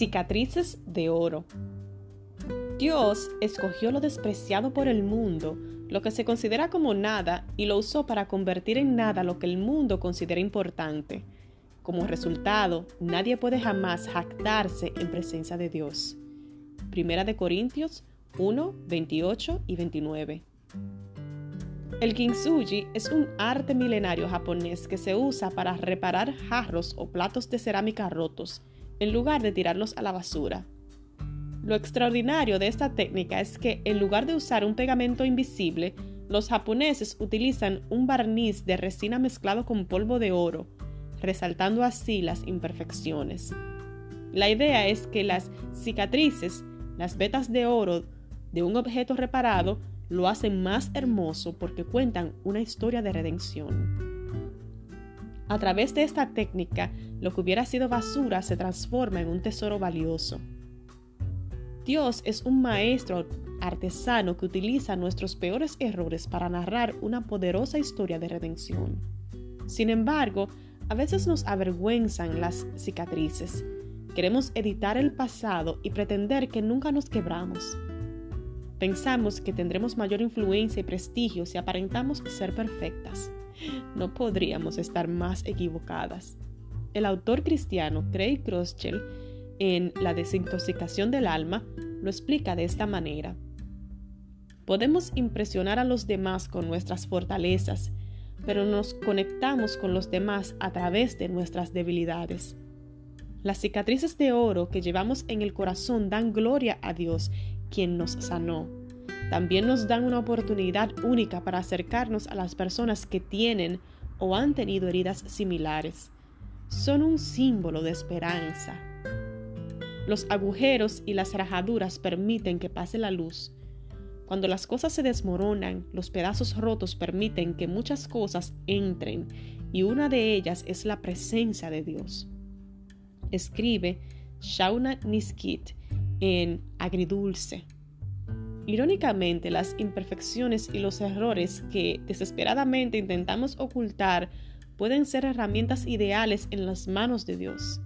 Cicatrices de oro. Dios escogió lo despreciado por el mundo, lo que se considera como nada, y lo usó para convertir en nada lo que el mundo considera importante. Como resultado, nadie puede jamás jactarse en presencia de Dios. Primera de Corintios 1, 28 y 29. El kintsugi es un arte milenario japonés que se usa para reparar jarros o platos de cerámica rotos en lugar de tirarlos a la basura. Lo extraordinario de esta técnica es que en lugar de usar un pegamento invisible, los japoneses utilizan un barniz de resina mezclado con polvo de oro, resaltando así las imperfecciones. La idea es que las cicatrices, las vetas de oro de un objeto reparado, lo hacen más hermoso porque cuentan una historia de redención. A través de esta técnica, lo que hubiera sido basura se transforma en un tesoro valioso. Dios es un maestro artesano que utiliza nuestros peores errores para narrar una poderosa historia de redención. Sin embargo, a veces nos avergüenzan las cicatrices. Queremos editar el pasado y pretender que nunca nos quebramos. Pensamos que tendremos mayor influencia y prestigio si aparentamos ser perfectas no podríamos estar más equivocadas. El autor cristiano Craig Groeschel, en La desintoxicación del alma, lo explica de esta manera. Podemos impresionar a los demás con nuestras fortalezas, pero nos conectamos con los demás a través de nuestras debilidades. Las cicatrices de oro que llevamos en el corazón dan gloria a Dios, quien nos sanó también nos dan una oportunidad única para acercarnos a las personas que tienen o han tenido heridas similares. Son un símbolo de esperanza. Los agujeros y las rajaduras permiten que pase la luz. Cuando las cosas se desmoronan, los pedazos rotos permiten que muchas cosas entren y una de ellas es la presencia de Dios. Escribe Shauna Niskit en Agridulce. Irónicamente, las imperfecciones y los errores que desesperadamente intentamos ocultar pueden ser herramientas ideales en las manos de Dios.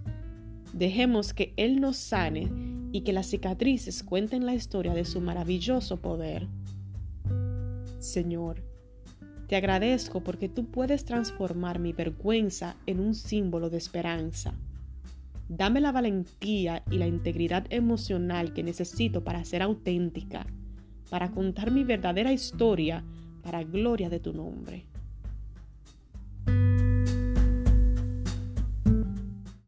Dejemos que Él nos sane y que las cicatrices cuenten la historia de su maravilloso poder. Señor, te agradezco porque tú puedes transformar mi vergüenza en un símbolo de esperanza. Dame la valentía y la integridad emocional que necesito para ser auténtica para contar mi verdadera historia para gloria de tu nombre.